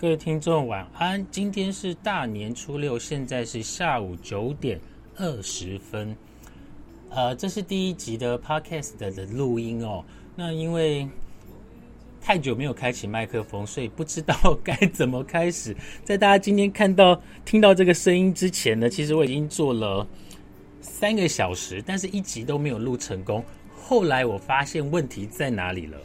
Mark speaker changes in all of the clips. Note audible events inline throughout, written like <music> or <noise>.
Speaker 1: 各位听众晚安，今天是大年初六，现在是下午九点二十分。呃，这是第一集的 podcast 的录音哦。那因为太久没有开启麦克风，所以不知道该怎么开始。在大家今天看到听到这个声音之前呢，其实我已经做了三个小时，但是一集都没有录成功。后来我发现问题在哪里了。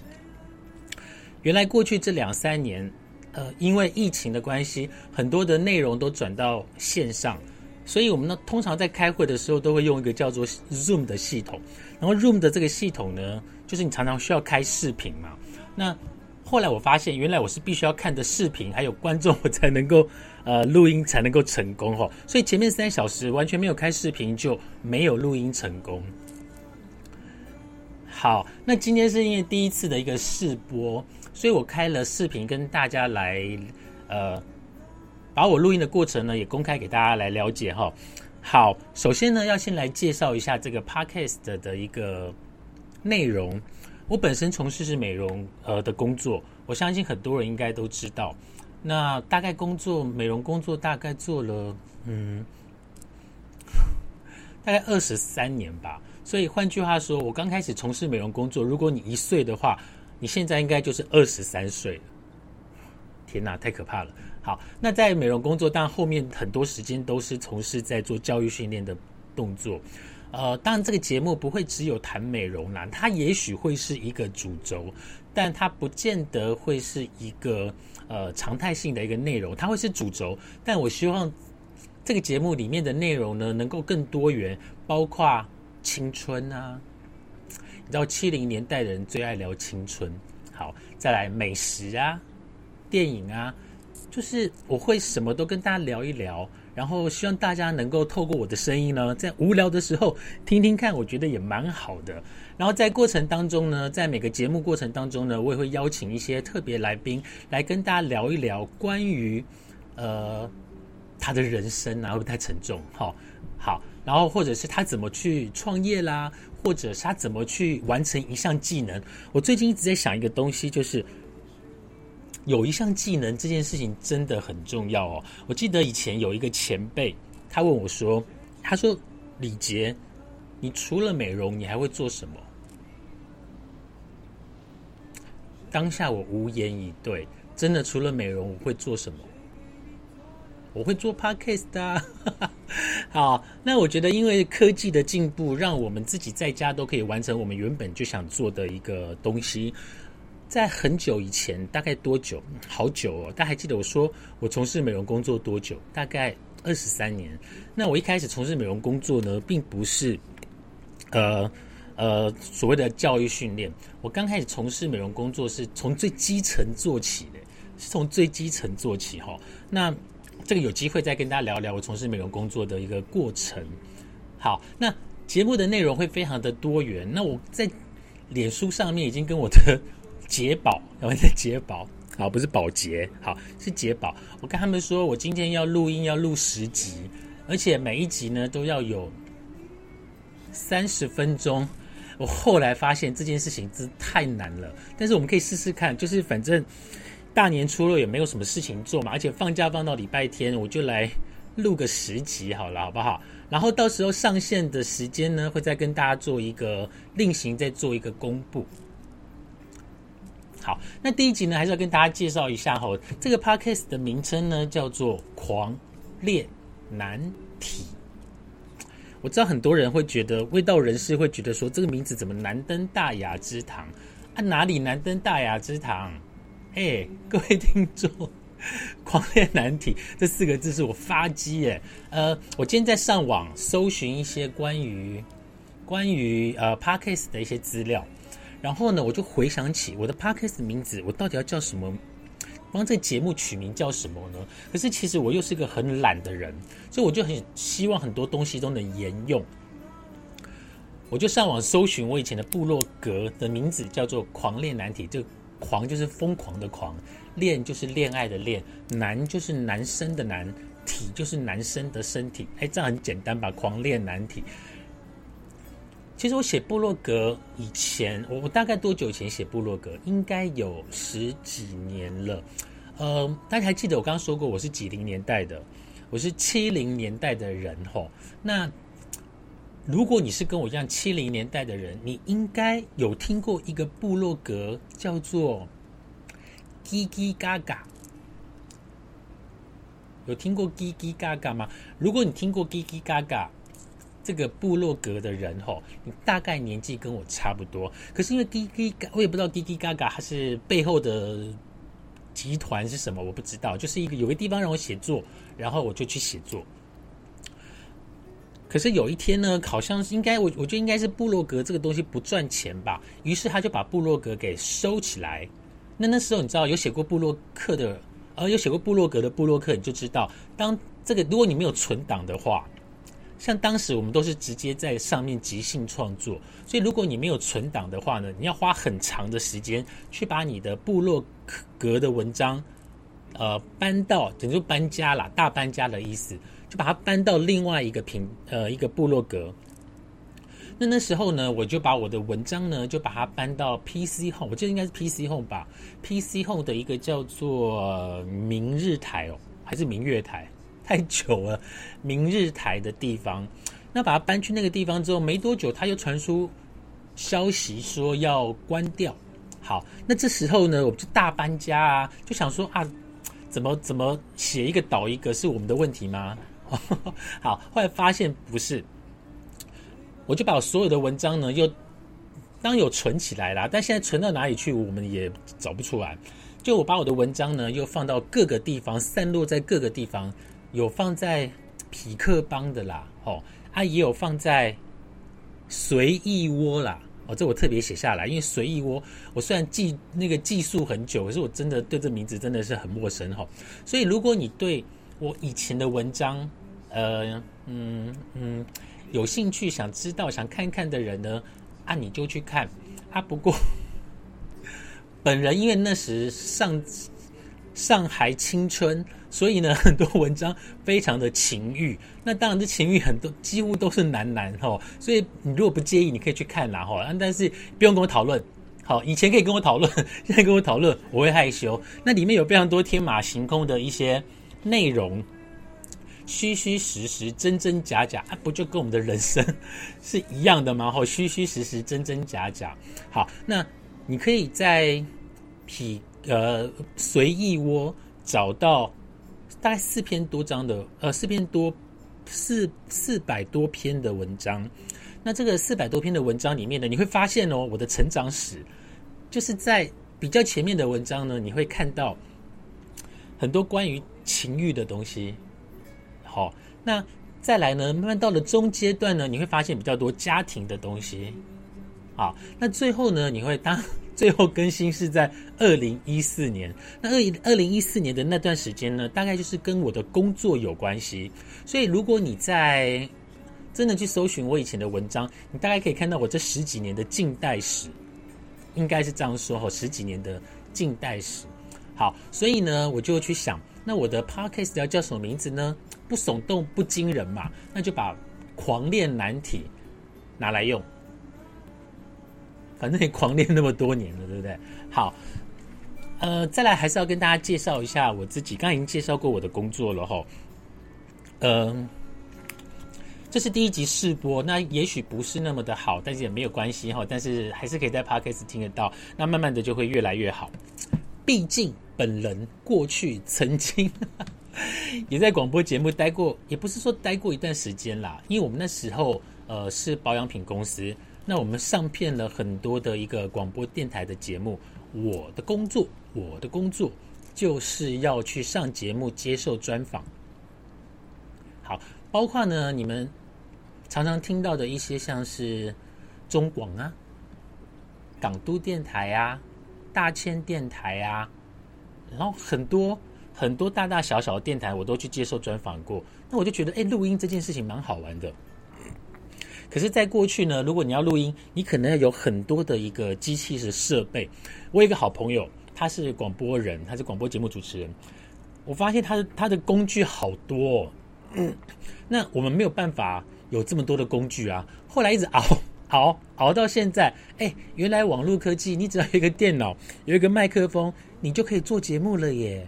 Speaker 1: 原来过去这两三年。呃，因为疫情的关系，很多的内容都转到线上，所以我们呢通常在开会的时候都会用一个叫做 Zoom 的系统。然后 Zoom 的这个系统呢，就是你常常需要开视频嘛。那后来我发现，原来我是必须要看的视频，还有观众，我才能够呃录音才能够成功哈。所以前面三小时完全没有开视频，就没有录音成功。好，那今天是因为第一次的一个试播。所以我开了视频跟大家来，呃，把我录音的过程呢也公开给大家来了解哈。好，首先呢要先来介绍一下这个 podcast 的一个内容。我本身从事是美容呃的工作，我相信很多人应该都知道。那大概工作美容工作大概做了嗯，<laughs> 大概二十三年吧。所以换句话说，我刚开始从事美容工作，如果你一岁的话。你现在应该就是二十三岁了，天哪，太可怕了！好，那在美容工作，但后面很多时间都是从事在做教育训练的动作。呃，当然这个节目不会只有谈美容啦，它也许会是一个主轴，但它不见得会是一个呃常态性的一个内容，它会是主轴。但我希望这个节目里面的内容呢，能够更多元，包括青春啊。你知道七零年代的人最爱聊青春，好，再来美食啊、电影啊，就是我会什么都跟大家聊一聊，然后希望大家能够透过我的声音呢，在无聊的时候听听看，我觉得也蛮好的。然后在过程当中呢，在每个节目过程当中呢，我也会邀请一些特别来宾来跟大家聊一聊关于呃他的人生啊，会不会太沉重？好，好，然后或者是他怎么去创业啦。或者是他怎么去完成一项技能？我最近一直在想一个东西，就是有一项技能这件事情真的很重要哦。我记得以前有一个前辈，他问我说：“他说李杰，你除了美容，你还会做什么？”当下我无言以对。真的，除了美容，我会做什么？我会做 podcast 的，<laughs> 好，那我觉得因为科技的进步，让我们自己在家都可以完成我们原本就想做的一个东西。在很久以前，大概多久？好久哦！大家还记得我说我从事美容工作多久？大概二十三年。那我一开始从事美容工作呢，并不是呃呃所谓的教育训练。我刚开始从事美容工作是从最基层做起的，是从最基层做起哈。那这个有机会再跟大家聊聊我从事美容工作的一个过程。好，那节目的内容会非常的多元。那我在脸书上面已经跟我的 <laughs> 杰宝，然后在杰宝，好，不是保洁，好是杰宝。我跟他们说，我今天要录音，要录十集，而且每一集呢都要有三十分钟。我后来发现这件事情真太难了，但是我们可以试试看，就是反正。大年初六也没有什么事情做嘛，而且放假放到礼拜天，我就来录个十集好了，好不好？然后到时候上线的时间呢，会再跟大家做一个另行再做一个公布。好，那第一集呢，还是要跟大家介绍一下哈，这个 podcast 的名称呢叫做《狂恋难题》。我知道很多人会觉得，味道人士会觉得说，这个名字怎么难登大雅之堂啊？哪里难登大雅之堂？哎，各位听众，“狂恋难题”这四个字是我发机耶。呃，我今天在上网搜寻一些关于关于呃 Parkes 的一些资料，然后呢，我就回想起我的 Parkes 名字，我到底要叫什么？帮这节目取名叫什么呢？可是其实我又是个很懒的人，所以我就很希望很多东西都能沿用。我就上网搜寻我以前的部落格的名字，叫做“狂恋难题”。就狂就是疯狂的狂，恋就是恋爱的恋，男就是男生的男，体就是男生的身体。哎，这样很简单吧？狂恋难体。其实我写部落格以前，我大概多久以前写部落格？应该有十几年了。呃，大家还记得我刚刚说过我是几零年代的，我是七零年代的人吼。那如果你是跟我一样七零年代的人，你应该有听过一个部落格叫做“叽叽嘎嘎”，有听过“叽叽嘎嘎”吗？如果你听过“叽叽嘎嘎”这个部落格的人吼，你大概年纪跟我差不多。可是因为“叽叽嘎”，我也不知道“叽叽嘎嘎”它是背后的。集团是什么？我不知道，就是一个有个地方让我写作，然后我就去写作。可是有一天呢，好像是应该我我觉得应该是部落格这个东西不赚钱吧，于是他就把部落格给收起来。那那时候你知道有写过部落客的，呃，有写过部落格的部落客，你就知道，当这个如果你没有存档的话。像当时我们都是直接在上面即兴创作，所以如果你没有存档的话呢，你要花很长的时间去把你的部落格的文章，呃，搬到，等于搬家啦，大搬家的意思，把它搬到另外一个平，呃，一个部落格。那那时候呢，我就把我的文章呢，就把它搬到 PC Home，我记得应该是 PC Home 吧，PC Home 的一个叫做明日台哦，还是明月台？太久了，明日台的地方，那把它搬去那个地方之后，没多久，他又传出消息说要关掉。好，那这时候呢，我们就大搬家啊，就想说啊，怎么怎么写一个倒一个，是我们的问题吗？<laughs> 好，后来发现不是，我就把我所有的文章呢，又当有存起来了，但现在存到哪里去，我们也找不出来。就我把我的文章呢，又放到各个地方，散落在各个地方。有放在匹克邦的啦，哦，啊也有放在随意窝啦，哦，这我特别写下来，因为随意窝，我虽然记那个技术很久，可是我真的对这名字真的是很陌生哈。所以如果你对我以前的文章，呃，嗯嗯，有兴趣想知道想看看的人呢，啊你就去看啊。不过 <laughs> 本人因为那时上上海青春。所以呢，很多文章非常的情欲，那当然这情欲很多几乎都是男男哦，所以你如果不介意，你可以去看啦哈，但是不用跟我讨论。好，以前可以跟我讨论，<laughs> 现在跟我讨论我会害羞。那里面有非常多天马行空的一些内容，虚虚实实、真真假假，啊，不就跟我们的人生 <laughs> 是一样的吗？哈，虚虚实实、真真假假。好，那你可以在匹呃随意窝找到。大概四篇多章的，呃，四篇多四四百多篇的文章。那这个四百多篇的文章里面呢，你会发现哦，我的成长史就是在比较前面的文章呢，你会看到很多关于情欲的东西。好，那再来呢，慢慢到了中阶段呢，你会发现比较多家庭的东西。好，那最后呢，你会当。<laughs> 最后更新是在二零一四年。那二二零一四年的那段时间呢，大概就是跟我的工作有关系。所以如果你在真的去搜寻我以前的文章，你大概可以看到我这十几年的近代史，应该是这样说哈，十几年的近代史。好，所以呢，我就去想，那我的 podcast 要叫什么名字呢？不耸动不惊人嘛，那就把狂练难题拿来用。反正也狂练那么多年了，对不对？好，呃，再来还是要跟大家介绍一下我自己。刚刚已经介绍过我的工作了哈。嗯，这是第一集试播，那也许不是那么的好，但是也没有关系哈。但是还是可以在 Podcast 听得到，那慢慢的就会越来越好。毕竟本人过去曾经 <laughs> 也在广播节目待过，也不是说待过一段时间啦，因为我们那时候呃是保养品公司。那我们上片了很多的一个广播电台的节目，我的工作，我的工作就是要去上节目接受专访。好，包括呢，你们常常听到的一些像是中广啊、港都电台啊、大千电台啊，然后很多很多大大小小的电台，我都去接受专访过。那我就觉得，哎，录音这件事情蛮好玩的。可是，在过去呢，如果你要录音，你可能要有很多的一个机器的设备。我有一个好朋友，他是广播人，他是广播节目主持人。我发现他的他的工具好多，嗯，那我们没有办法有这么多的工具啊。后来一直熬熬熬到现在，哎，原来网络科技，你只要有一个电脑，有一个麦克风，你就可以做节目了耶。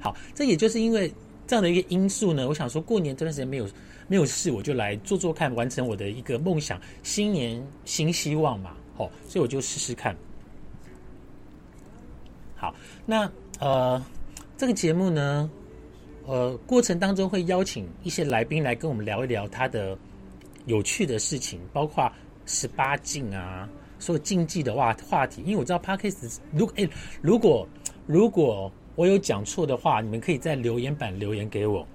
Speaker 1: 好，这也就是因为这样的一个因素呢，我想说过年这段时间没有没有事，我就来做做看，完成我的一个梦想，新年新希望嘛，哦，所以我就试试看。好，那呃，这个节目呢，呃，过程当中会邀请一些来宾来跟我们聊一聊他的有趣的事情，包括十八禁啊，所有禁忌的话话题。因为我知道 Parkes 如果哎，如果如果我有讲错的话，你们可以在留言板留言给我。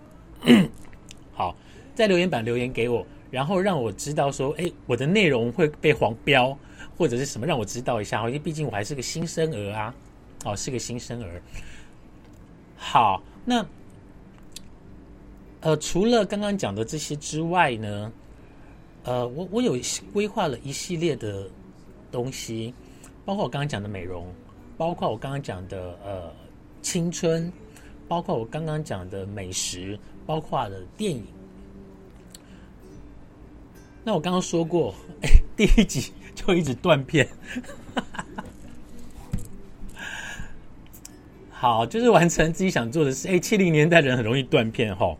Speaker 1: <coughs> 好，在留言板留言给我，然后让我知道说，哎，我的内容会被黄标或者是什么，让我知道一下。因为毕竟我还是个新生儿啊。哦，是个新生儿。好，那呃，除了刚刚讲的这些之外呢，呃，我我有规划了一系列的东西，包括我刚刚讲的美容，包括我刚刚讲的呃青春，包括我刚刚讲的美食，包括了电影。那我刚刚说过，第一集就一直断片。好，就是完成自己想做的事。哎，七零年代人很容易断片哈。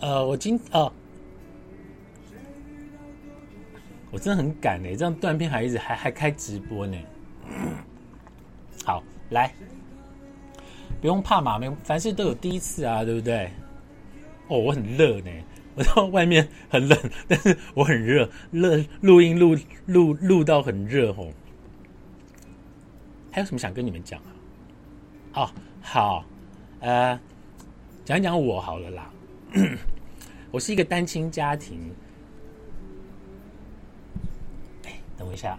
Speaker 1: 呃，我今呃，我真的很赶呢，这样断片还一直还还开直播呢。<coughs> 好，来，不用怕嘛，没凡事都有第一次啊，对不对？哦，我很热呢，我到外面很冷，<laughs> 但是我很热，热录音录录录到很热吼。还有什么想跟你们讲啊？哦，好，呃，讲讲我好了啦。<coughs> 我是一个单亲家庭。等我一下。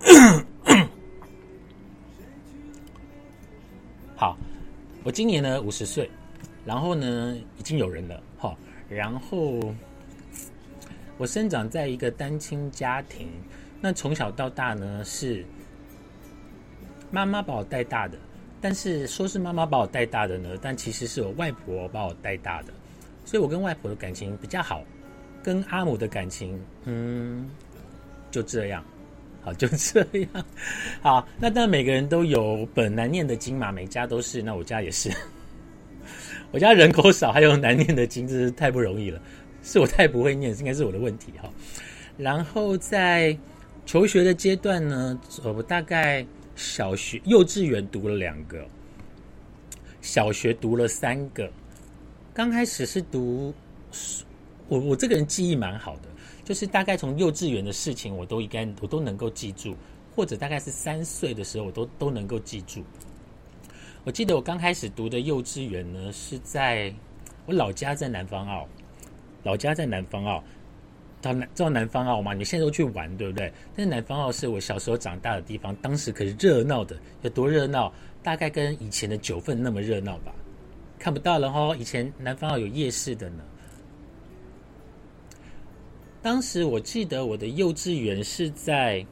Speaker 1: <coughs> 好，我今年呢五十岁，然后呢已经有人了，哈，然后。我生长在一个单亲家庭，那从小到大呢是妈妈把我带大的，但是说是妈妈把我带大的呢，但其实是我外婆把我带大的，所以我跟外婆的感情比较好，跟阿母的感情，嗯，就这样，好 <laughs> 就这样，好，那当然每个人都有本难念的经嘛，每家都是，那我家也是，<laughs> 我家人口少，还有难念的经，真是太不容易了。是我太不会念，应该是我的问题哈。然后在求学的阶段呢，我大概小学、幼稚园读了两个，小学读了三个。刚开始是读，我我这个人记忆蛮好的，就是大概从幼稚园的事情，我都应该我都能够记住，或者大概是三岁的时候，我都都能够记住。我记得我刚开始读的幼稚园呢，是在我老家在南方澳。老家在南方澳，到南知道南方澳吗？你现在都去玩，对不对？但是南方澳是我小时候长大的地方，当时可是热闹的，有多热闹？大概跟以前的九份那么热闹吧？看不到了哦，以前南方澳有夜市的呢。当时我记得我的幼稚园是在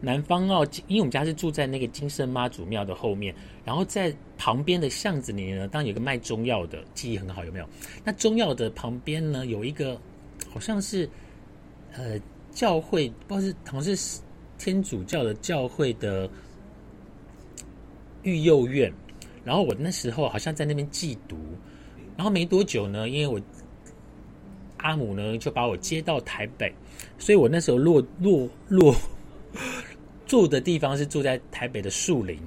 Speaker 1: 南方澳，因为我们家是住在那个金圣妈祖庙的后面。然后在旁边的巷子里呢，当然有个卖中药的，记忆很好，有没有？那中药的旁边呢，有一个好像是呃教会，不知道是好像是天主教的教会的育幼院。然后我那时候好像在那边寄读，然后没多久呢，因为我阿母呢就把我接到台北，所以我那时候落落落 <laughs> 住的地方是住在台北的树林。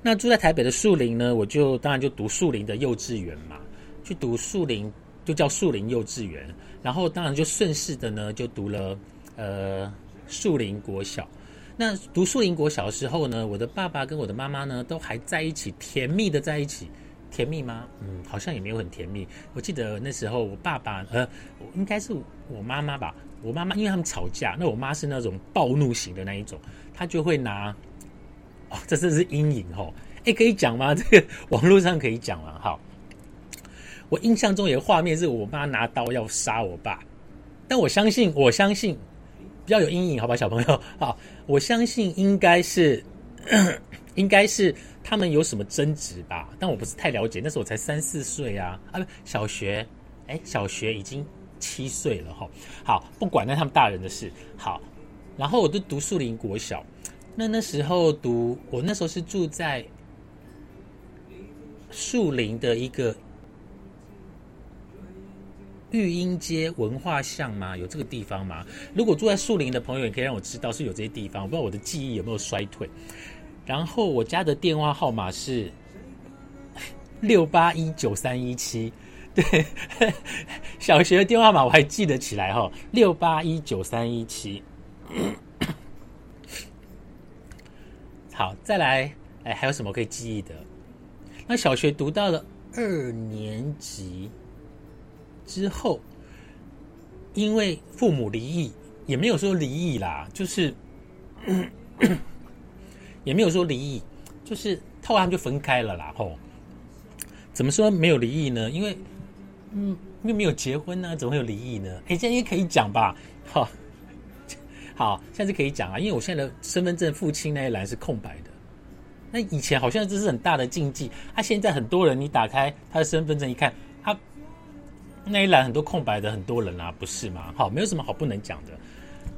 Speaker 1: 那住在台北的树林呢，我就当然就读树林的幼稚园嘛，去读树林就叫树林幼稚园，然后当然就顺势的呢就读了呃树林国小。那读树林国小的时候呢，我的爸爸跟我的妈妈呢都还在一起，甜蜜的在一起，甜蜜吗？嗯，好像也没有很甜蜜。我记得那时候我爸爸呃，应该是我妈妈吧，我妈妈因为他们吵架，那我妈是那种暴怒型的那一种，她就会拿。哦，这真是阴影哦！哎，可以讲吗？这个网络上可以讲吗？好，我印象中有个画面是我妈拿刀要杀我爸，但我相信，我相信比较有阴影，好吧，小朋友，<laughs> 好，我相信应该是，<coughs> 应该是他们有什么争执吧？但我不是太了解，那时候我才三四岁啊，啊，不，小学，哎，小学已经七岁了哈。好，不管那他们大人的事。好，然后我就读树林国小。那那时候读，我那时候是住在树林的一个育英街文化巷吗？有这个地方吗？如果住在树林的朋友，也可以让我知道是有这些地方。我不知道我的记忆有没有衰退。然后我家的电话号码是 <laughs> 六八一九三一七。对，<laughs> 小学的电话号码我还记得起来哈，六八一九三一七。<coughs> 好，再来，哎，还有什么可以记忆的？那小学读到了二年级之后，因为父母离异，也没有说离异啦，就是也没有说离异，就是后来他们就分开了啦。吼，怎么说没有离异呢？因为嗯，又没有结婚呢，怎么会有离异呢？哎，这样也可以讲吧？好，好，现在可以讲啊，因为我现在的身份证父亲那一栏是空白的。那以前好像这是很大的禁忌，他现在很多人，你打开他的身份证一看，那一栏很多空白的，很多人啊，不是吗？好，没有什么好不能讲的。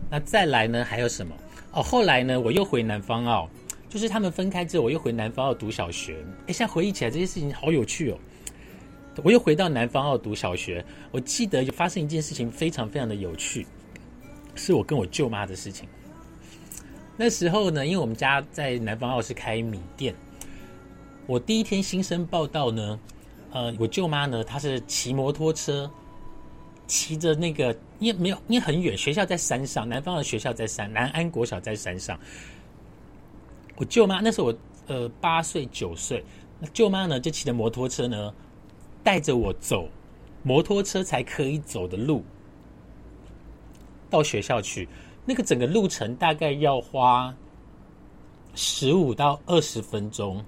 Speaker 1: 那再来呢？还有什么？哦，后来呢？我又回南方澳，就是他们分开之后，我又回南方澳读小学。哎，现在回忆起来这些事情好有趣哦。我又回到南方澳读小学，我记得有发生一件事情，非常非常的有趣，是我跟我舅妈的事情。那时候呢，因为我们家在南方澳是开米店，我第一天新生报道呢，呃，我舅妈呢，她是骑摩托车，骑着那个，因为没有，因为很远，学校在山上，南方的学校在山，南安国小在山上。我舅妈那时候我呃八岁九岁，那舅妈呢就骑着摩托车呢。带着我走摩托车才可以走的路到学校去，那个整个路程大概要花十五到二十分钟。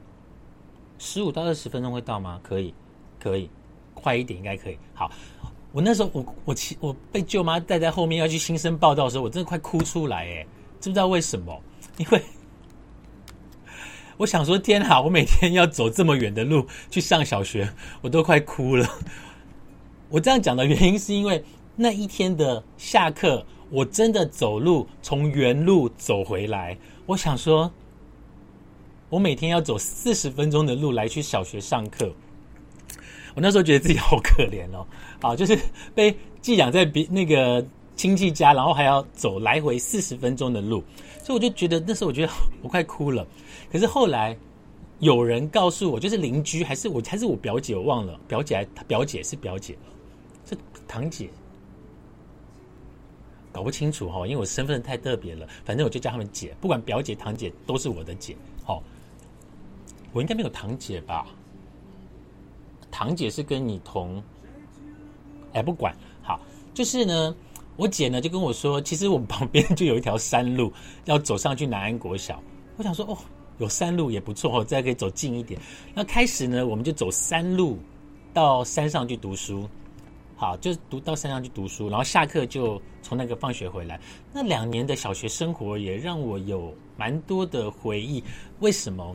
Speaker 1: 十五到二十分钟会到吗？可以，可以，快一点应该可以。好，我那时候我我其我被舅妈带在后面要去新生报道的时候，我真的快哭出来哎！知不知道为什么？因为。我想说，天啊！我每天要走这么远的路去上小学，我都快哭了。我这样讲的原因是因为那一天的下课，我真的走路从原路走回来。我想说，我每天要走四十分钟的路来去小学上课。我那时候觉得自己好可怜哦，啊，就是被寄养在别那个亲戚家，然后还要走来回四十分钟的路，所以我就觉得那时候我觉得我快哭了。可是后来有人告诉我，就是邻居还是我还是我表姐，我忘了表姐还，表姐是表姐，是堂姐，搞不清楚哈，因为我身份太特别了，反正我就叫他们姐，不管表姐堂姐都是我的姐。好，我应该没有堂姐吧？堂姐是跟你同，哎，不管好，就是呢，我姐呢就跟我说，其实我们旁边就有一条山路，要走上去南安国小。我想说，哦。有山路也不错哦，再可以走近一点。那开始呢，我们就走山路到山上去读书。好，就读到山上去读书，然后下课就从那个放学回来。那两年的小学生活也让我有蛮多的回忆。为什么？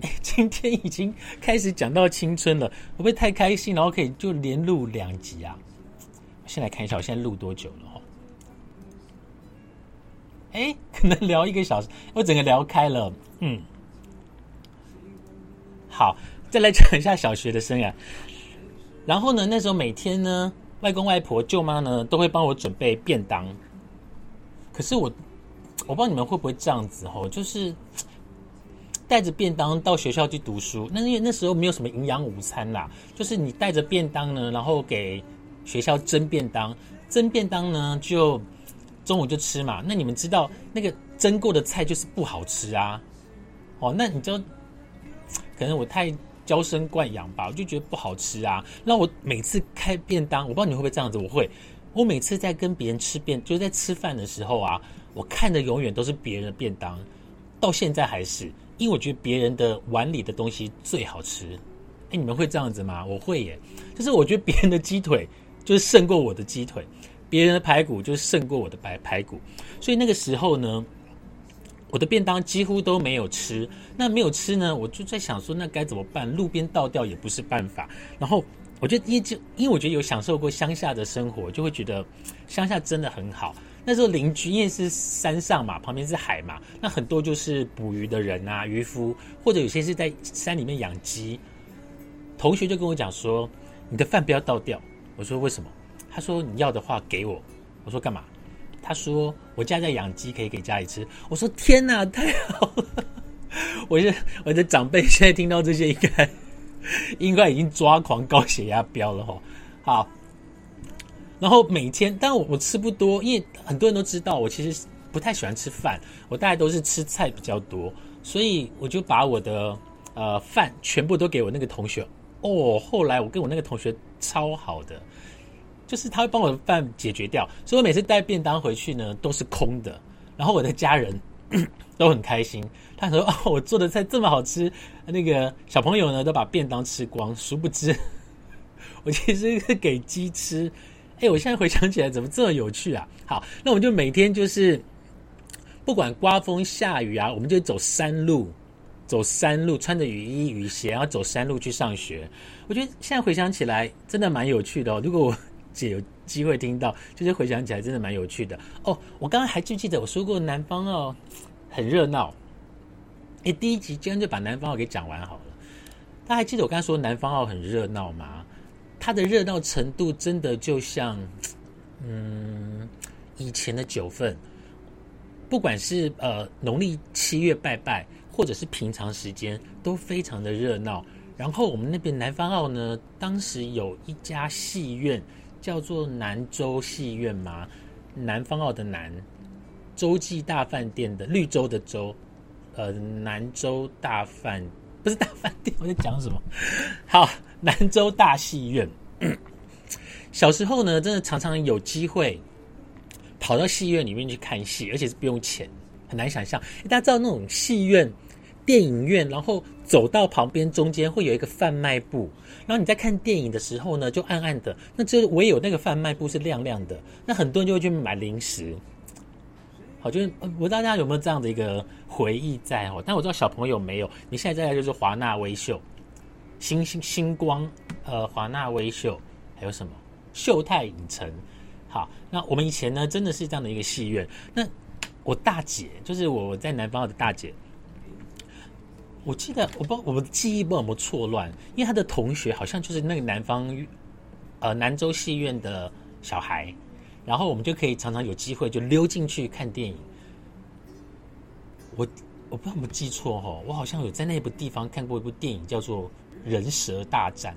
Speaker 1: <laughs> 今天已经开始讲到青春了，会不会太开心？然后可以就连录两集啊？先来看一下，我现在录多久了？哦，哎，可能聊一个小时，我整个聊开了。嗯。好，再来讲一下小学的生涯。然后呢，那时候每天呢，外公外婆、舅妈呢都会帮我准备便当。可是我，我不知道你们会不会这样子哦，就是带着便当到学校去读书。那因为那时候没有什么营养午餐啦，就是你带着便当呢，然后给学校蒸便当。蒸便当呢，就中午就吃嘛。那你们知道那个蒸过的菜就是不好吃啊。哦，那你就。可能我太娇生惯养吧，我就觉得不好吃啊。那我每次开便当，我不知道你会不会这样子。我会，我每次在跟别人吃便，就是在吃饭的时候啊，我看的永远都是别人的便当，到现在还是，因为我觉得别人的碗里的东西最好吃。哎，你们会这样子吗？我会耶，就是我觉得别人的鸡腿就是胜过我的鸡腿，别人的排骨就是胜过我的排排骨，所以那个时候呢。我的便当几乎都没有吃，那没有吃呢，我就在想说，那该怎么办？路边倒掉也不是办法。然后我觉得因为因为我觉得有享受过乡下的生活，就会觉得乡下真的很好。那时候邻居因为是山上嘛，旁边是海嘛，那很多就是捕鱼的人啊，渔夫或者有些是在山里面养鸡。同学就跟我讲说：“你的饭不要倒掉。”我说：“为什么？”他说：“你要的话给我。”我说：“干嘛？”他说：“我家在养鸡，可以给家里吃。”我说：“天哪，太好了！” <laughs> 我是我的长辈，现在听到这些应该 <laughs> 应该已经抓狂、高血压飙了哈。好，然后每天，但我我吃不多，因为很多人都知道我其实不太喜欢吃饭，我大概都是吃菜比较多，所以我就把我的呃饭全部都给我那个同学。哦，后来我跟我那个同学超好的，就是他会帮我的饭解决掉，所以我每次带便当回去呢都是空的，然后我的家人 <coughs> 都很开心。他说：“哦，我做的菜这么好吃，那个小朋友呢都把便当吃光。”殊不知，<laughs> 我其实是给鸡吃。哎，我现在回想起来，怎么这么有趣啊？好，那我们就每天就是不管刮风下雨啊，我们就走山路。走山路，穿着雨衣雨鞋，然后走山路去上学。我觉得现在回想起来，真的蛮有趣的哦。如果我姐有机会听到，就是回想起来真的蛮有趣的哦。我刚刚还记记得我说过南方哦很热闹？哎，第一集今天就把南方澳给讲完好了。大家还记得我刚才说南方澳很热闹吗？它的热闹程度真的就像嗯以前的九份，不管是呃农历七月拜拜。或者是平常时间都非常的热闹。然后我们那边南方澳呢，当时有一家戏院叫做南洲戏院嘛，南方澳的南洲际大饭店的绿洲的洲，呃，南洲大饭不是大饭店，我在讲什么？<laughs> 好，兰州大戏院。<clears throat> 小时候呢，真的常常有机会跑到戏院里面去看戏，而且是不用钱，很难想象。大家知道那种戏院。电影院，然后走到旁边中间会有一个贩卖部，然后你在看电影的时候呢，就暗暗的，那只有唯有那个贩卖部是亮亮的，那很多人就会去买零食。我，就是我不知道大家有没有这样的一个回忆在哦，但我知道小朋友没有。你现在在就是华纳微秀、星星星光，呃，华纳微秀还有什么秀泰影城。好，那我们以前呢，真的是这样的一个戏院。那我大姐，就是我我在南方的大姐。我记得我不我的记忆不知道有没有错乱，因为他的同学好像就是那个南方，呃南州戏院的小孩，然后我们就可以常常有机会就溜进去看电影。我我不知道有没有记错哈，我好像有在那部地方看过一部电影叫做《人蛇大战》。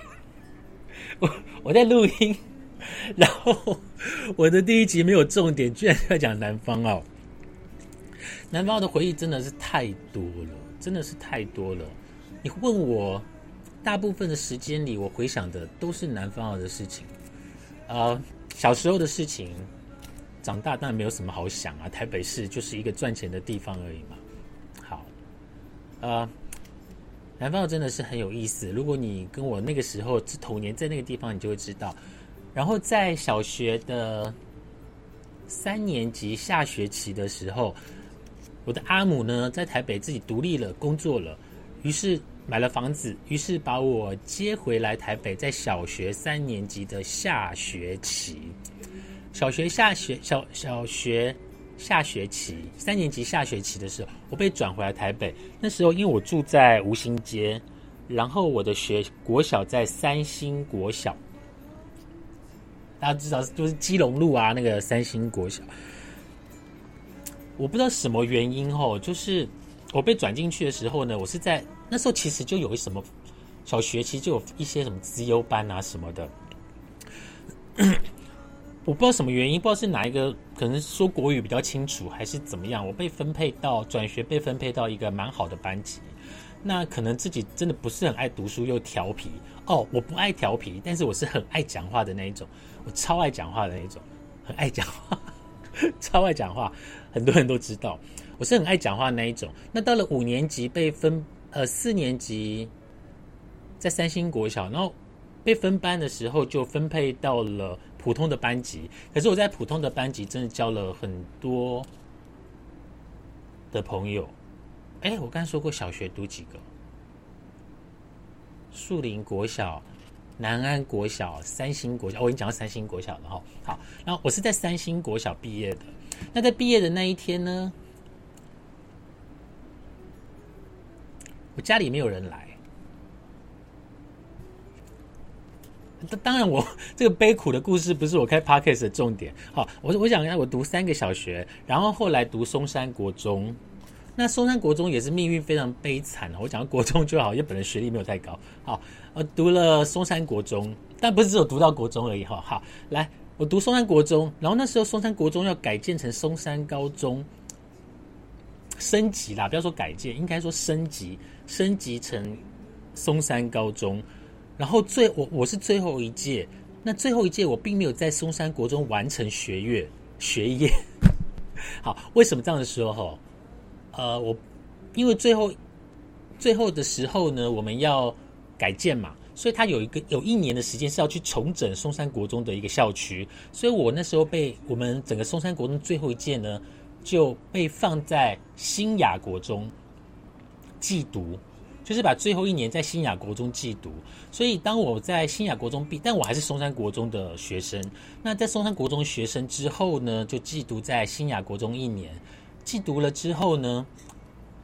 Speaker 1: <laughs> 我我在录音，<laughs> 然后我的第一集没有重点，居然要讲南方哦。南方澳的回忆真的是太多了，真的是太多了。你问我，大部分的时间里，我回想的都是南方澳的事情。呃，小时候的事情，长大当然没有什么好想啊。台北市就是一个赚钱的地方而已嘛。好，呃，南方真的是很有意思。如果你跟我那个时候是童年在那个地方，你就会知道。然后在小学的三年级下学期的时候。我的阿母呢，在台北自己独立了，工作了，于是买了房子，于是把我接回来台北，在小学三年级的下学期，小学下学小小学下学期三年级下学期的时候，我被转回来台北。那时候因为我住在吴兴街，然后我的学国小在三星国小，大家知道就是基隆路啊，那个三星国小。我不知道什么原因哦，就是我被转进去的时候呢，我是在那时候其实就有什么小学期就有一些什么资优班啊什么的，<coughs> 我不知道什么原因，不知道是哪一个可能说国语比较清楚还是怎么样，我被分配到转学被分配到一个蛮好的班级，那可能自己真的不是很爱读书又调皮哦，我不爱调皮，但是我是很爱讲话的那一种，我超爱讲话的那一种，很爱讲话。<laughs> 超爱讲话，很多人都知道，我是很爱讲话的那一种。那到了五年级被分，呃，四年级在三星国小，然后被分班的时候就分配到了普通的班级。可是我在普通的班级真的交了很多的朋友。哎，我刚才说过小学读几个？树林国小、南安国小、三星国小，我已经讲到三星国小了哈。好，然后我是在三星国小毕业的。那在毕业的那一天呢，我家里没有人来。当当然，我这个悲苦的故事不是我开 podcast 的重点。好，我我想一下，我读三个小学，然后后来读松山国中。那松山国中也是命运非常悲惨我讲国中就好，因为本人学历没有太高。好，我读了松山国中，但不是只有读到国中而已哈。好，来，我读松山国中，然后那时候松山国中要改建成松山高中，升级啦，不要说改建，应该说升级，升级成松山高中。然后最我我是最后一届，那最后一届我并没有在松山国中完成学业学业。<laughs> 好，为什么这样的说哈？呃，我因为最后最后的时候呢，我们要改建嘛，所以他有一个有一年的时间是要去重整松山国中的一个校区，所以我那时候被我们整个松山国中最后一届呢，就被放在新雅国中寄读，就是把最后一年在新雅国中寄读。所以当我在新雅国中毕，但我还是松山国中的学生。那在松山国中学生之后呢，就寄读在新雅国中一年。寄读了之后呢，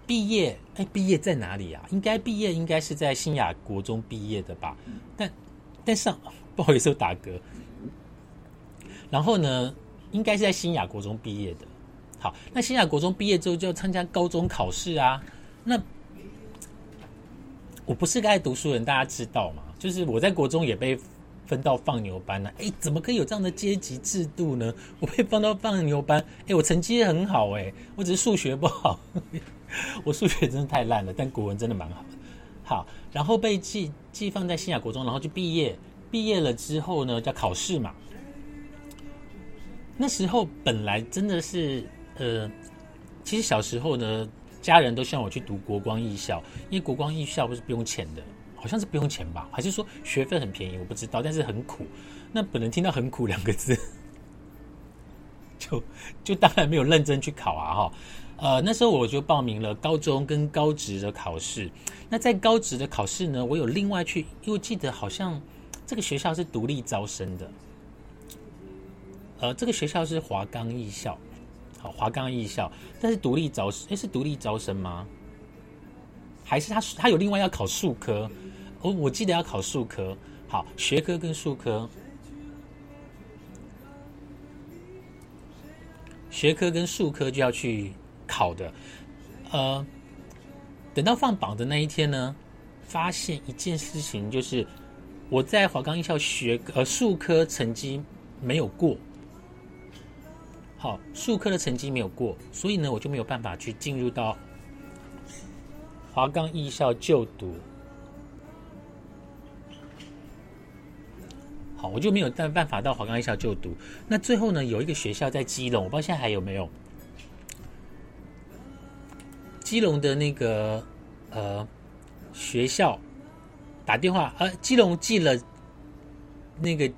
Speaker 1: 毕业哎，毕业在哪里啊？应该毕业应该是在新雅国中毕业的吧？但但上不好意思打嗝。然后呢，应该是在新雅国中毕业的。好，那新雅国中毕业之后就要参加高中考试啊。那我不是个爱读书人，大家知道吗？就是我在国中也被。分到放牛班了？哎，怎么可以有这样的阶级制度呢？我被放到放牛班，哎，我成绩很好，哎，我只是数学不好，<laughs> 我数学真的太烂了，但国文真的蛮好。好，然后被寄寄放在新雅国中，然后就毕业。毕业了之后呢，叫考试嘛。那时候本来真的是，呃，其实小时候呢，家人都希望我去读国光艺校，因为国光艺校不是不用钱的。好像是不用钱吧？还是说学费很便宜？我不知道，但是很苦。那本人听到“很苦”两个字，就 <laughs> 就当然没有认真去考啊！哈，呃，那时候我就报名了高中跟高职的考试。那在高职的考试呢，我有另外去，因为记得好像这个学校是独立招生的。呃，这个学校是华冈艺校，好，华冈艺校，但是独立招生，诶，是独立招生吗？还是他他有另外要考数科？我我记得要考数科，好，学科跟数科，学科跟数科就要去考的。呃，等到放榜的那一天呢，发现一件事情，就是我在华冈艺校学呃数科成绩没有过，好，数科的成绩没有过，所以呢，我就没有办法去进入到华冈艺校就读。好，我就没有办办法到华冈艺校就读。那最后呢，有一个学校在基隆，我不知道现在还有没有。基隆的那个呃学校打电话，呃，基隆寄了那个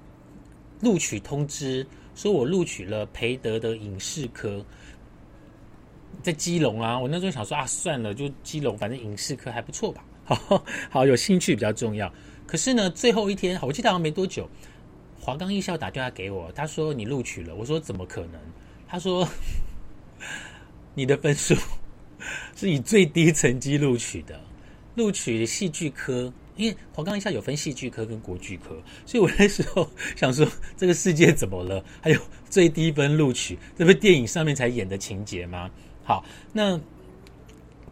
Speaker 1: 录取通知，说我录取了培德的影视科，在基隆啊。我那时候想说啊，算了，就基隆，反正影视科还不错吧。<laughs> 好，好，有兴趣比较重要。可是呢，最后一天，我记得好像没多久。华冈艺校打电话给我，他说你录取了。我说怎么可能？他说 <laughs> 你的分数 <laughs> 是以最低成绩录取的，录取戏剧科。因为华冈艺校有分戏剧科跟国剧科，所以我那时候想说，这个世界怎么了？还有最低分录取，这不是电影上面才演的情节吗？好，那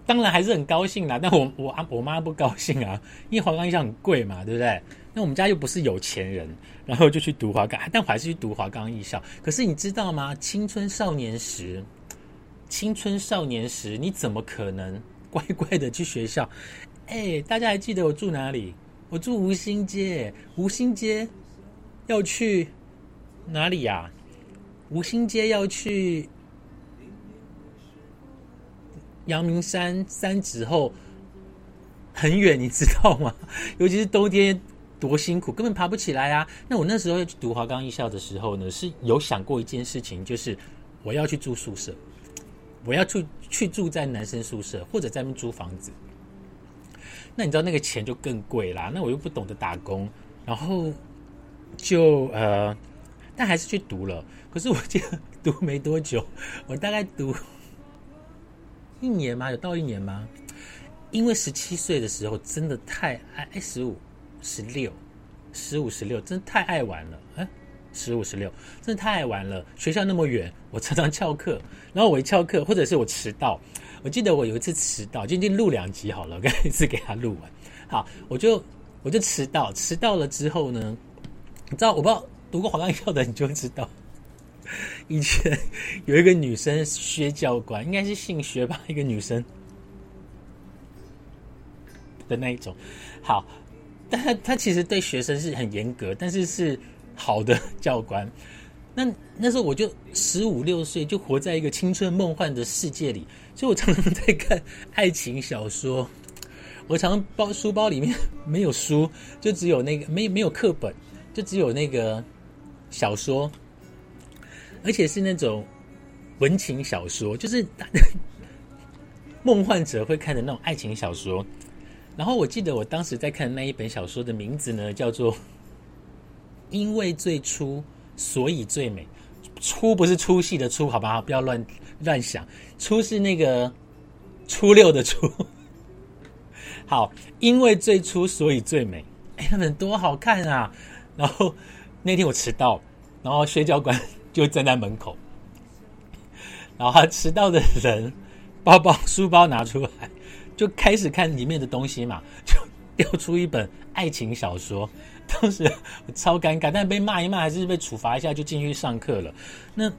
Speaker 1: 当然还是很高兴啦。<laughs> 但我我啊我妈不高兴啊，因为华冈艺校很贵嘛，对不对？那我们家又不是有钱人，然后就去读华冈，但我还是去读华冈艺校。可是你知道吗？青春少年时，青春少年时，你怎么可能乖乖的去学校？哎，大家还记得我住哪里？我住吴兴街，吴兴街要去哪里呀？吴兴街要去阳明山三指后，很远，你知道吗？<laughs> 尤其是冬天。多辛苦，根本爬不起来啊！那我那时候要去读华冈艺校的时候呢，是有想过一件事情，就是我要去住宿舍，我要去去住在男生宿舍，或者在那边租房子。那你知道那个钱就更贵啦。那我又不懂得打工，然后就呃，但还是去读了。可是我记得读没多久，我大概读一年吗？有到一年吗？因为十七岁的时候真的太爱，哎，十五、十六、十五、十六，真的太爱玩了。哎，十五、十六，真的太爱玩了。学校那么远，我常常翘课，然后我一翘课，或者是我迟到。我记得我有一次迟到，今天录两集好了，我 <laughs> 一次给他录完。好，我就我就迟到，迟到了之后呢，你知道，我不知道读过华冈校的你就知道，以前有一个女生薛教官，应该是姓薛吧，一个女生的那一种。好，但他他其实对学生是很严格，但是是好的教官。那那时候我就十五六岁，就活在一个青春梦幻的世界里，所以我常常在看爱情小说。<laughs> 我常包书包里面没有书，就只有那个没没有课本，就只有那个小说，而且是那种文情小说，就是 <laughs> 梦幻者会看的那种爱情小说。然后我记得我当时在看那一本小说的名字呢，叫做《因为最初》。所以最美，初不是粗细的粗，好吧，不要乱乱想。初是那个初六的初。<laughs> 好，因为最初，所以最美。哎，他们多好看啊！然后那天我迟到，然后薛教官就站在门口，然后他迟到的人包包书包拿出来，就开始看里面的东西嘛，就掉出一本爱情小说。当时 <laughs> 超尴尬，但被骂一骂还是被处罚一下就进去上课了。那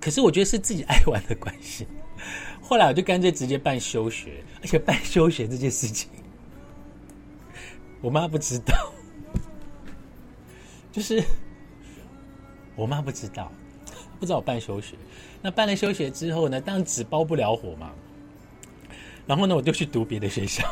Speaker 1: 可是我觉得是自己爱玩的关系。<laughs> 后来我就干脆直接办休学，而且办休学这件事情，<laughs> 我妈不知道，就是我妈不知道，不知道我办休学。那办了休学之后呢，当然纸包不了火嘛。然后呢，我就去读别的学校。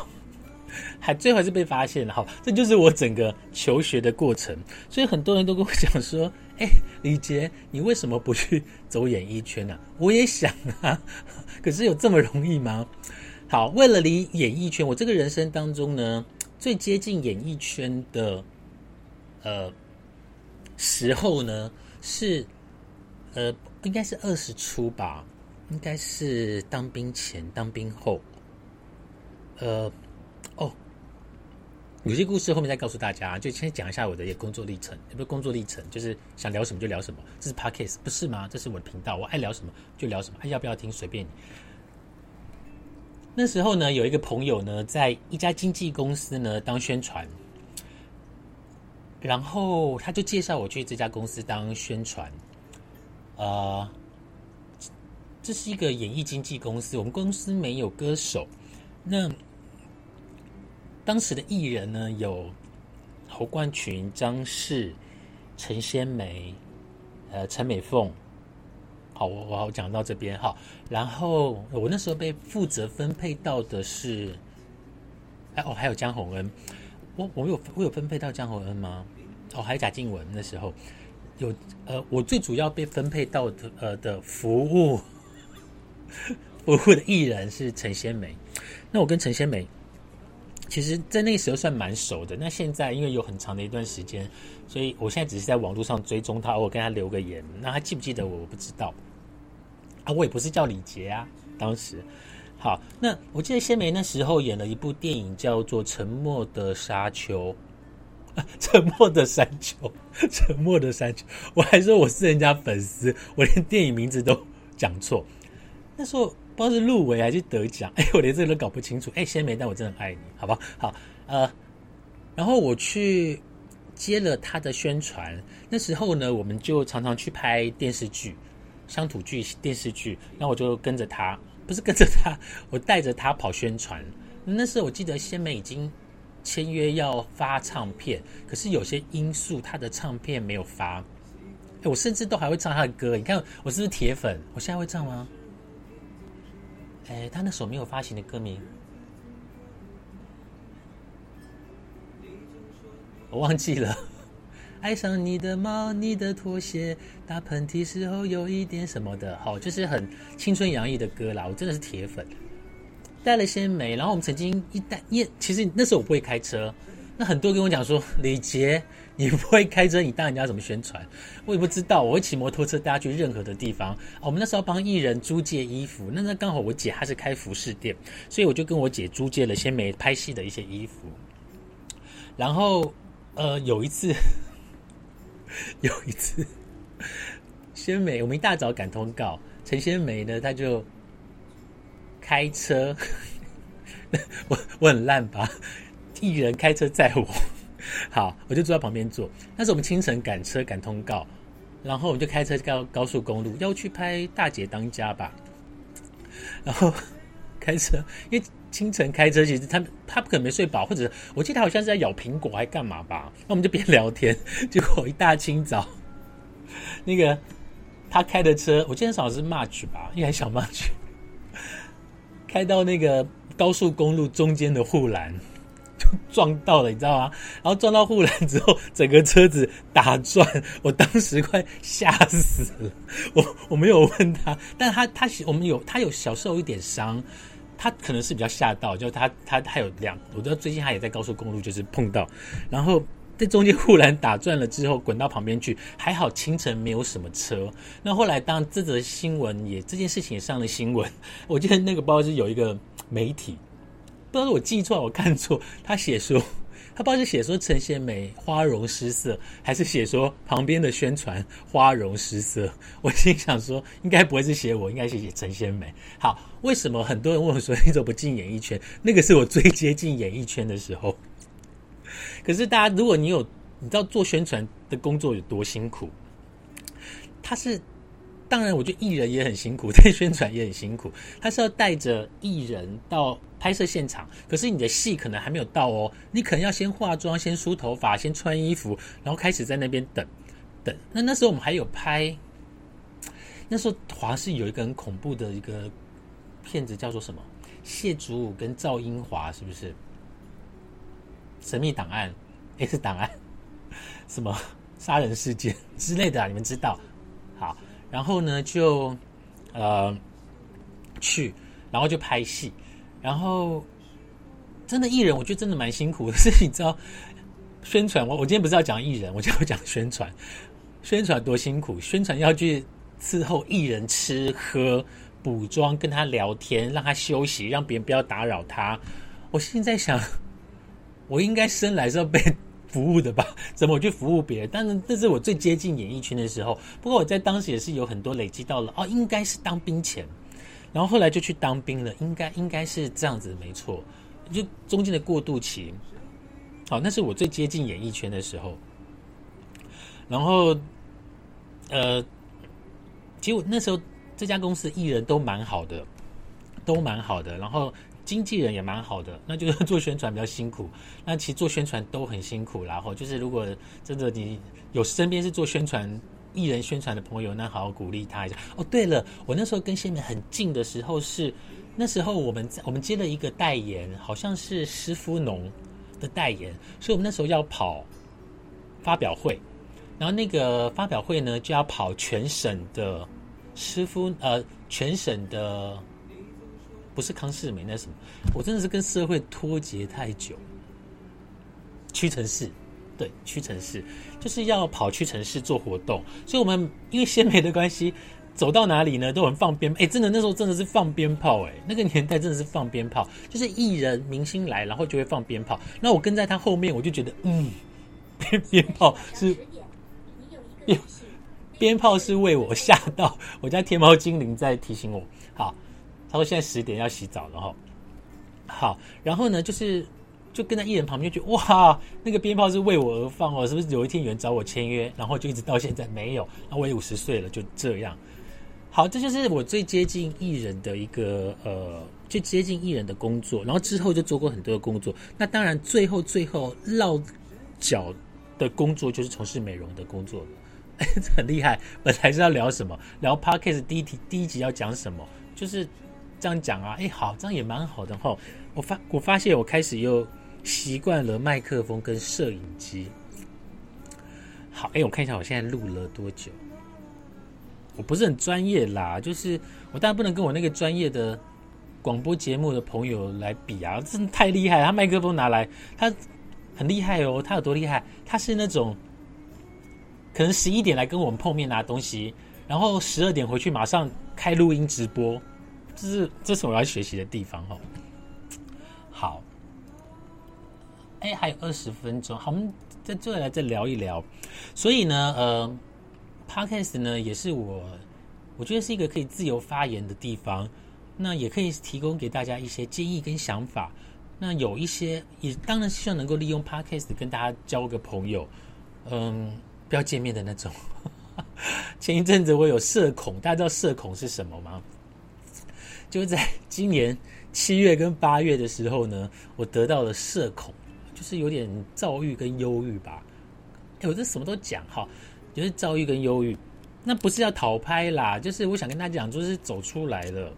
Speaker 1: 还最后还是被发现了，好，这就是我整个求学的过程。所以很多人都跟我讲说：“哎，李杰，你为什么不去走演艺圈呢？”我也想啊，<laughs> 可是有这么容易吗？好，为了离演艺圈，我这个人生当中呢，最接近演艺圈的呃时候呢，是呃应该是二十出吧，应该是当兵前、当兵后，呃。哦有些故事后面再告诉大家，就先讲一下我的一个工作历程，也不是工作历程，就是想聊什么就聊什么。这是 podcast 不是吗？这是我的频道，我爱聊什么就聊什么，要不要听随便你。那时候呢，有一个朋友呢，在一家经纪公司呢当宣传，然后他就介绍我去这家公司当宣传。呃，这是一个演艺经纪公司，我们公司没有歌手，那。当时的艺人呢，有侯冠群、张氏、陈仙梅、呃陈美凤。好，我我好讲到这边哈。然后我那时候被负责分配到的是，哎哦，还有江宏恩。我我有我有分配到江宏恩吗？哦，还有贾静雯。那时候有呃，我最主要被分配到的呃的服务 <laughs> 服务的艺人是陈仙梅。那我跟陈仙梅。其实，在那个时候算蛮熟的。那现在因为有很长的一段时间，所以我现在只是在网络上追踪他，我跟他留个言。那他记不记得我？我不知道。啊，我也不是叫李杰啊。当时，好，那我记得仙梅那时候演了一部电影，叫做《沉默的沙丘》。<laughs> 沉默的山丘，<laughs> 沉默的山丘。我还说我是人家粉丝，我连电影名字都讲错。那时候。不知道是入围还是得奖，<laughs> 哎，我连这个都搞不清楚。哎，仙梅，但我真的很爱你，好吧？好，呃，然后我去接了他的宣传。那时候呢，我们就常常去拍电视剧、乡土剧、电视剧。那我就跟着他，不是跟着他，我带着他跑宣传。那时候我记得仙梅已经签约要发唱片，可是有些因素，他的唱片没有发。哎，我甚至都还会唱他的歌。你看我是不是铁粉？我现在会唱吗？哎，他那首没有发行的歌名，我忘记了。<laughs> 爱上你的猫，你的拖鞋，打喷嚏时候有一点什么的，好，就是很青春洋溢的歌啦。我真的是铁粉。带了些美，然后我们曾经一带，因为其实那时候我不会开车，那很多跟我讲说，李杰，你不会开车，你当人家怎么宣传？我也不知道，我会骑摩托车带他去任何的地方。我们那时候帮艺人租借衣服，那那刚好我姐她是开服饰店，所以我就跟我姐租借了先美拍戏的一些衣服。然后，呃，有一次，<laughs> 有一次，先美我们一大早赶通告，陈先美呢，他就开车，<laughs> 我我很烂吧？艺人开车载我，<laughs> 好，我就坐在旁边坐。那是我们清晨赶车赶通告，然后我们就开车高高速公路要去拍《大姐当家》吧。然后 <laughs> 开车，因为清晨开车，其实他他不可能没睡饱，或者我记得他好像是在咬苹果还干嘛吧。那我们就边聊天，<laughs> 结果一大清早，那个他开的车，我记得好像是 March 吧，应该小 March，开到那个高速公路中间的护栏。就撞到了，你知道吗？然后撞到护栏之后，整个车子打转，我当时快吓死了。我我没有问他，但他他我们有他有小受一点伤，他可能是比较吓到，就他他他有两，我知道最近他也在高速公路就是碰到，然后在中间护栏打转了之后，滚到旁边去，还好清晨没有什么车。那后来当这则新闻也这件事情也上了新闻，我记得那个包是有一个媒体。不知道是我记错，我看错。他写说，<laughs> 他不知道是写说陈贤美花容失色，还是写说旁边的宣传花容失色。<laughs> 我心想说，应该不会是写我，应该是写陈贤美。好，为什么很多人问我说你怎么不进演艺圈？那个是我最接近演艺圈的时候。<laughs> 可是大家，如果你有你知道做宣传的工作有多辛苦，他是。当然，我觉得艺人也很辛苦，在宣传也很辛苦。他是要带着艺人到拍摄现场，可是你的戏可能还没有到哦，你可能要先化妆、先梳头发、先穿衣服，然后开始在那边等等。那那时候我们还有拍，那时候华视有一个很恐怖的一个片子，叫做什么？谢祖武跟赵英华是不是？神秘档案？X 档案？<laughs> 什么杀人事件 <laughs> 之类的？你们知道？好。然后呢，就呃去，然后就拍戏，然后真的艺人，我觉得真的蛮辛苦的。是，<laughs> 你知道宣传，我我今天不是要讲艺人，我就要讲宣传。宣传多辛苦，宣传要去伺候艺人吃喝、补妆、跟他聊天，让他休息，让别人不要打扰他。我现在想，我应该生来是要被。服务的吧？怎么去服务别人？但是这是我最接近演艺圈的时候。不过我在当时也是有很多累积到了哦，应该是当兵前，然后后来就去当兵了。应该应该是这样子，没错。就中间的过渡期，好，那是我最接近演艺圈的时候。然后，呃，其实我那时候这家公司艺人都蛮好的，都蛮好的。然后。经纪人也蛮好的，那就是做宣传比较辛苦。那其实做宣传都很辛苦，然后就是如果真的你有身边是做宣传艺人宣传的朋友，那好好鼓励他一下。哦，对了，我那时候跟谢敏很近的时候是那时候我们我们接了一个代言，好像是师傅农的代言，所以我们那时候要跑发表会，然后那个发表会呢就要跑全省的师傅呃全省的。不是康世美那什么，我真的是跟社会脱节太久。屈臣氏，对，屈臣氏就是要跑屈臣氏做活动，所以我们因为鲜美的关系，走到哪里呢都很放鞭，哎，真的那时候真的是放鞭炮，哎，那个年代真的是放鞭炮，就是艺人明星来，然后就会放鞭炮。那我跟在他后面，我就觉得，嗯，鞭 <laughs> 鞭炮是鞭 <laughs> 鞭炮是为我吓到，我家天猫精灵在提醒我，好。他说：“现在十点要洗澡了哈。”好，然后呢，就是就跟在艺人旁边，就觉哇，那个鞭炮是为我而放哦，是不是有一天有人找我签约？然后就一直到现在没有。那我也五十岁了，就这样。好，这就是我最接近艺人的一个呃，最接近艺人的工作。然后之后就做过很多的工作。那当然，最后最后落脚的工作就是从事美容的工作。哎，<laughs> 这很厉害。本来是要聊什么？聊 Parkes 第一题第一集要讲什么？就是。这样讲啊，哎，好，这样也蛮好的哈。我发我发现我开始又习惯了麦克风跟摄影机。好，哎，我看一下我现在录了多久。我不是很专业啦，就是我当然不能跟我那个专业的广播节目的朋友来比啊，真的太厉害。他麦克风拿来，他很厉害哦。他有多厉害？他是那种可能十一点来跟我们碰面拿东西，然后十二点回去马上开录音直播，这是这是我要学习的地方哦。好，哎，还有二十分钟，好，我们再坐下来再聊一聊。所以呢，呃，Podcast 呢也是我我觉得是一个可以自由发言的地方。那也可以提供给大家一些建议跟想法。那有一些也当然希望能够利用 Podcast 跟大家交个朋友，嗯，不要见面的那种。<laughs> 前一阵子我有社恐，大家知道社恐是什么吗？就在今年七月跟八月的时候呢，我得到了社恐，就是有点躁郁跟忧郁吧。哎，我这什么都讲哈，就是躁郁跟忧郁。那不是要讨拍啦，就是我想跟大家讲，就是走出来了。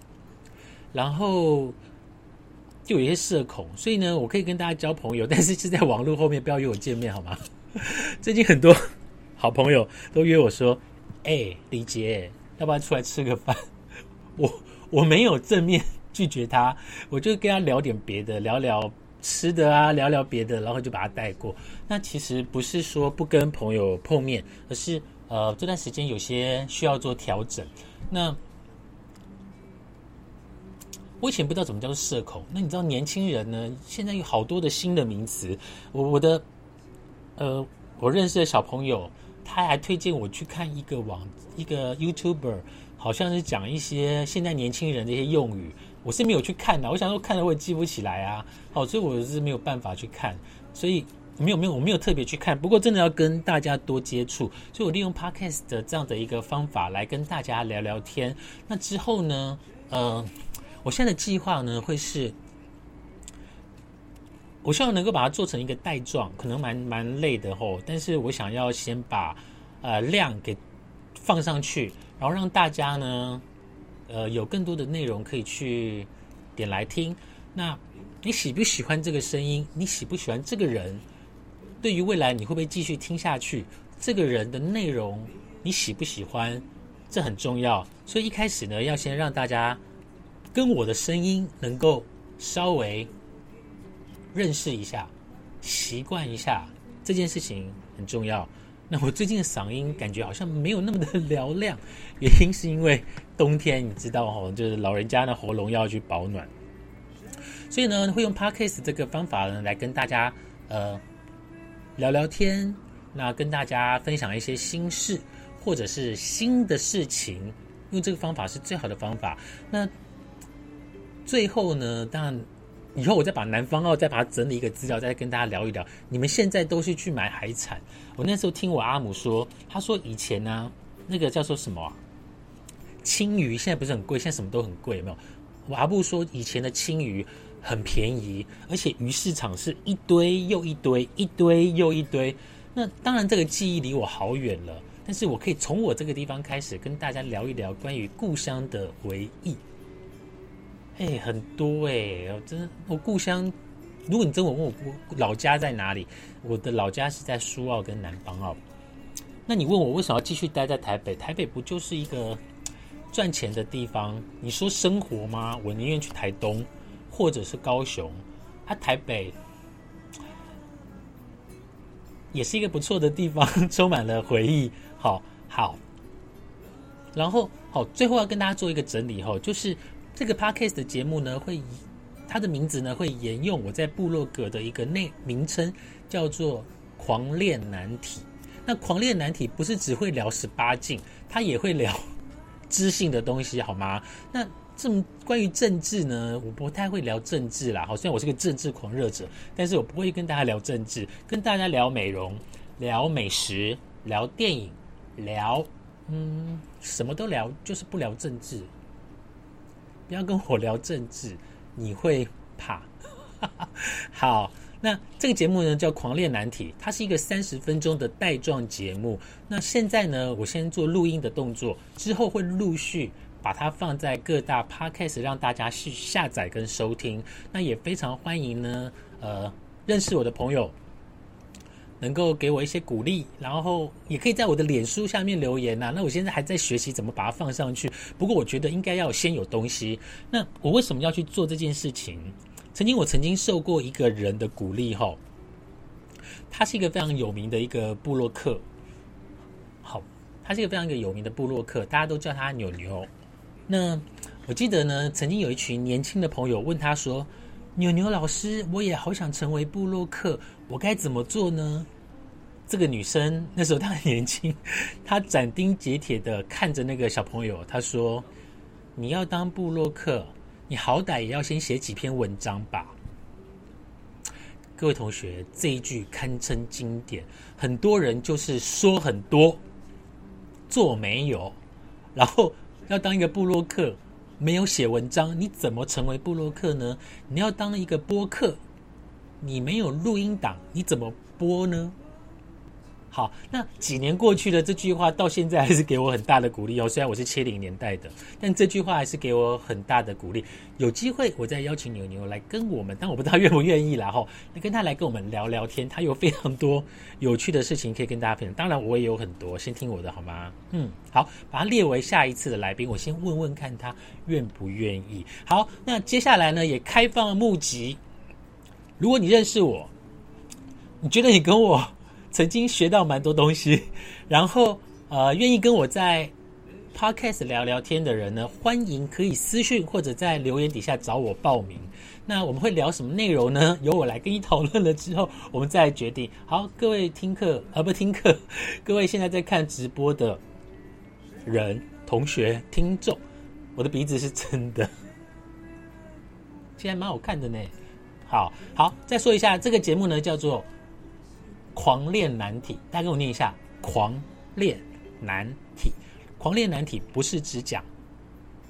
Speaker 1: 然后就有些社恐，所以呢，我可以跟大家交朋友，<laughs> 但是是在网络后面不要约我见面，好吗？<laughs> 最近很多好朋友都约我说：“哎，李杰，要不要出来吃个饭？”我我没有正面拒绝他，我就跟他聊点别的，聊聊吃的啊，聊聊别的，然后就把他带过。那其实不是说不跟朋友碰面，而是呃这段时间有些需要做调整。那我以前不知道怎么叫做社恐，那你知道年轻人呢？现在有好多的新的名词。我我的呃，我认识的小朋友，他还推荐我去看一个网一个 YouTuber，好像是讲一些现在年轻人的一些用语。我是没有去看的，我想说看了我也记不起来啊。好，所以我是没有办法去看，所以没有没有我没有特别去看。不过真的要跟大家多接触，所以我利用 Podcast 的这样的一个方法来跟大家聊聊天。那之后呢，呃。我现在的计划呢，会是，我希望能够把它做成一个带状，可能蛮蛮累的吼。但是我想要先把呃量给放上去，然后让大家呢，呃有更多的内容可以去点来听。那你喜不喜欢这个声音？你喜不喜欢这个人？对于未来你会不会继续听下去？这个人的内容你喜不喜欢？这很重要。所以一开始呢，要先让大家。跟我的声音能够稍微认识一下、习惯一下这件事情很重要。那我最近的嗓音感觉好像没有那么的嘹亮，原因是因为冬天，你知道哦，就是老人家的喉咙要去保暖，所以呢，会用 Podcast 这个方法呢来跟大家呃聊聊天，那跟大家分享一些心事或者是新的事情，用这个方法是最好的方法。那最后呢，当然以后我再把南方澳再把它整理一个资料，再跟大家聊一聊。你们现在都是去买海产。我那时候听我阿母说，他说以前呢，那个叫做什么，青鱼现在不是很贵，现在什么都很贵，有没有？我阿布说以前的青鱼很便宜，而且鱼市场是一堆又一堆，一堆又一堆。那当然这个记忆离我好远了，但是我可以从我这个地方开始跟大家聊一聊关于故乡的回忆。哎，很多哎，我真的我故乡，如果你真我问我我老家在哪里，我的老家是在苏澳跟南方澳。那你问我为什么要继续待在台北？台北不就是一个赚钱的地方？你说生活吗？我宁愿去台东或者是高雄。啊台北也是一个不错的地方，<laughs> 充满了回忆。好好，然后好，最后要跟大家做一个整理哈，就是。这个 podcast 的节目呢，会以它的名字呢，会沿用我在部落格的一个内名称，叫做“狂恋难题”。那“狂恋难题”不是只会聊十八禁，它也会聊知性的东西，好吗？那这么关于政治呢，我不太会聊政治啦。好，虽然我是个政治狂热者，但是我不会跟大家聊政治，跟大家聊美容、聊美食、聊电影、聊嗯，什么都聊，就是不聊政治。不要跟我聊政治，你会怕。<laughs> 好，那这个节目呢叫《狂恋难题》，它是一个三十分钟的带状节目。那现在呢，我先做录音的动作，之后会陆续把它放在各大 podcast 让大家去下载跟收听。那也非常欢迎呢，呃，认识我的朋友。能够给我一些鼓励，然后也可以在我的脸书下面留言呐。那我现在还在学习怎么把它放上去，不过我觉得应该要先有东西。那我为什么要去做这件事情？曾经我曾经受过一个人的鼓励，哈，他是一个非常有名的一个部落客。好，他是一个非常一个有名的部落客，大家都叫他牛牛。那我记得呢，曾经有一群年轻的朋友问他说：“牛牛老师，我也好想成为部落客，我该怎么做呢？”这个女生那时候她很年轻，<laughs> 她斩钉截铁的看着那个小朋友，她说：“你要当部落客，你好歹也要先写几篇文章吧。”各位同学，这一句堪称经典。很多人就是说很多，做没有，然后要当一个部落客，没有写文章，你怎么成为部落客呢？你要当一个播客，你没有录音档，你怎么播呢？好，那几年过去了，这句话到现在还是给我很大的鼓励哦。虽然我是七零年代的，但这句话还是给我很大的鼓励。有机会，我再邀请牛牛来跟我们，但我不知道 <laughs> 愿不愿意啦。哈，那跟他来跟我们聊聊天，他有非常多有趣的事情可以跟大家分享。当然，我也有很多，先听我的好吗？嗯，好，把他列为下一次的来宾。我先问问看他愿不愿意。好，那接下来呢，也开放募集。如果你认识我，你觉得你跟我。曾经学到蛮多东西，<laughs> 然后呃，愿意跟我在 podcast 聊聊天的人呢，欢迎可以私讯或者在留言底下找我报名。那我们会聊什么内容呢？由我来跟你讨论了之后，我们再决定。好，各位听课呃不听课，<laughs> 各位现在在看直播的人、同学、听众，我的鼻子是真的，<laughs> 现在蛮好看的呢。好好，再说一下这个节目呢，叫做。狂练难题，大家跟我念一下。狂练难题，狂练难题不是只讲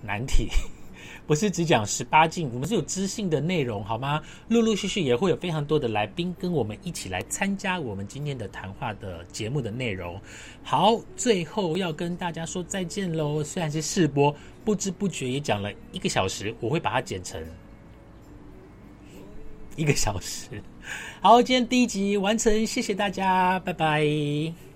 Speaker 1: 难题，<laughs> 不是只讲十八禁，我们是有知性的内容，好吗？陆陆续续也会有非常多的来宾跟我们一起来参加我们今天的谈话的节目的内容。好，最后要跟大家说再见喽。虽然是试播，不知不觉也讲了一个小时，我会把它剪成一个小时。好，今天第一集完成，谢谢大家，拜拜。